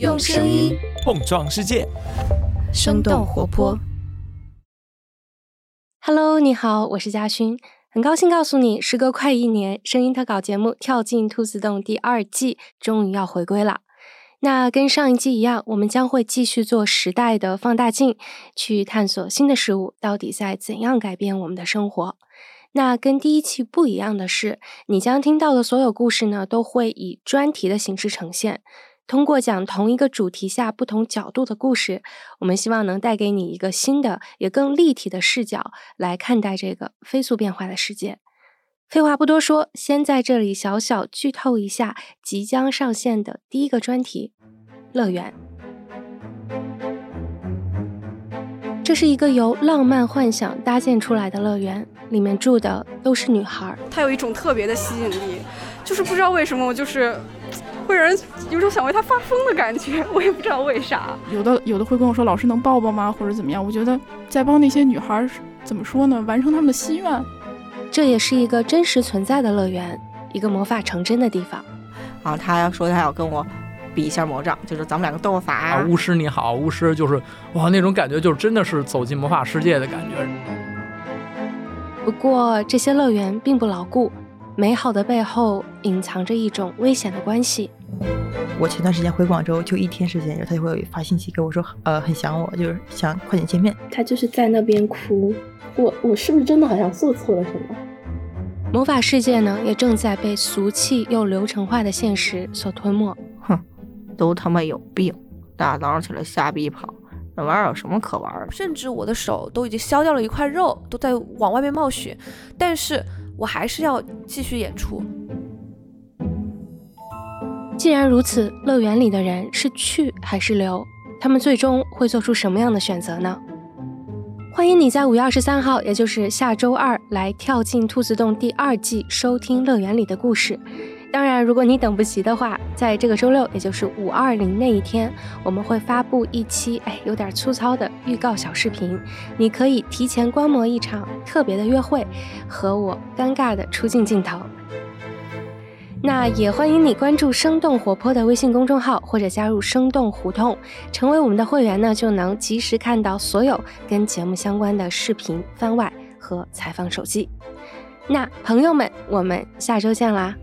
用声音碰撞世界，生动活泼。Hello，你好，我是嘉勋，很高兴告诉你，时隔快一年，声音特稿节目《跳进兔子洞》第二季终于要回归了。那跟上一季一样，我们将会继续做时代的放大镜，去探索新的事物到底在怎样改变我们的生活。那跟第一期不一样的是，你将听到的所有故事呢，都会以专题的形式呈现。通过讲同一个主题下不同角度的故事，我们希望能带给你一个新的也更立体的视角来看待这个飞速变化的世界。废话不多说，先在这里小小剧透一下即将上线的第一个专题——乐园。这是一个由浪漫幻想搭建出来的乐园，里面住的都是女孩。它有一种特别的吸引力，就是不知道为什么，我就是会让人有种想为他发疯的感觉。我也不知道为啥。有的有的会跟我说：“老师能抱抱吗？或者怎么样？”我觉得在帮那些女孩怎么说呢？完成她们的心愿。这也是一个真实存在的乐园，一个魔法成真的地方。然后他要说他要跟我。比一下魔杖，就是咱们两个斗个法啊！巫师你好，巫师就是哇，那种感觉就是真的是走进魔法世界的感觉。不过这些乐园并不牢固，美好的背后隐藏着一种危险的关系。我前段时间回广州，就一天时间，他就会发信息给我说，呃，很想我，就是想快点见面。他就是在那边哭，我我是不是真的好像做错了什么？魔法世界呢，也正在被俗气又流程化的现实所吞没。哼。都他妈有病！大早上起来瞎逼跑，那玩意儿有什么可玩的？甚至我的手都已经削掉了一块肉，都在往外面冒血，但是我还是要继续演出。既然如此，乐园里的人是去还是留？他们最终会做出什么样的选择呢？欢迎你在五月二十三号，也就是下周二，来跳进兔子洞第二季，收听乐园里的故事。当然，如果你等不及的话，在这个周六，也就是五二零那一天，我们会发布一期哎有点粗糙的预告小视频，你可以提前观摩一场特别的约会和我尴尬的出镜镜头。那也欢迎你关注生动活泼的微信公众号，或者加入生动胡同，成为我们的会员呢，就能及时看到所有跟节目相关的视频番外和采访手记。那朋友们，我们下周见啦！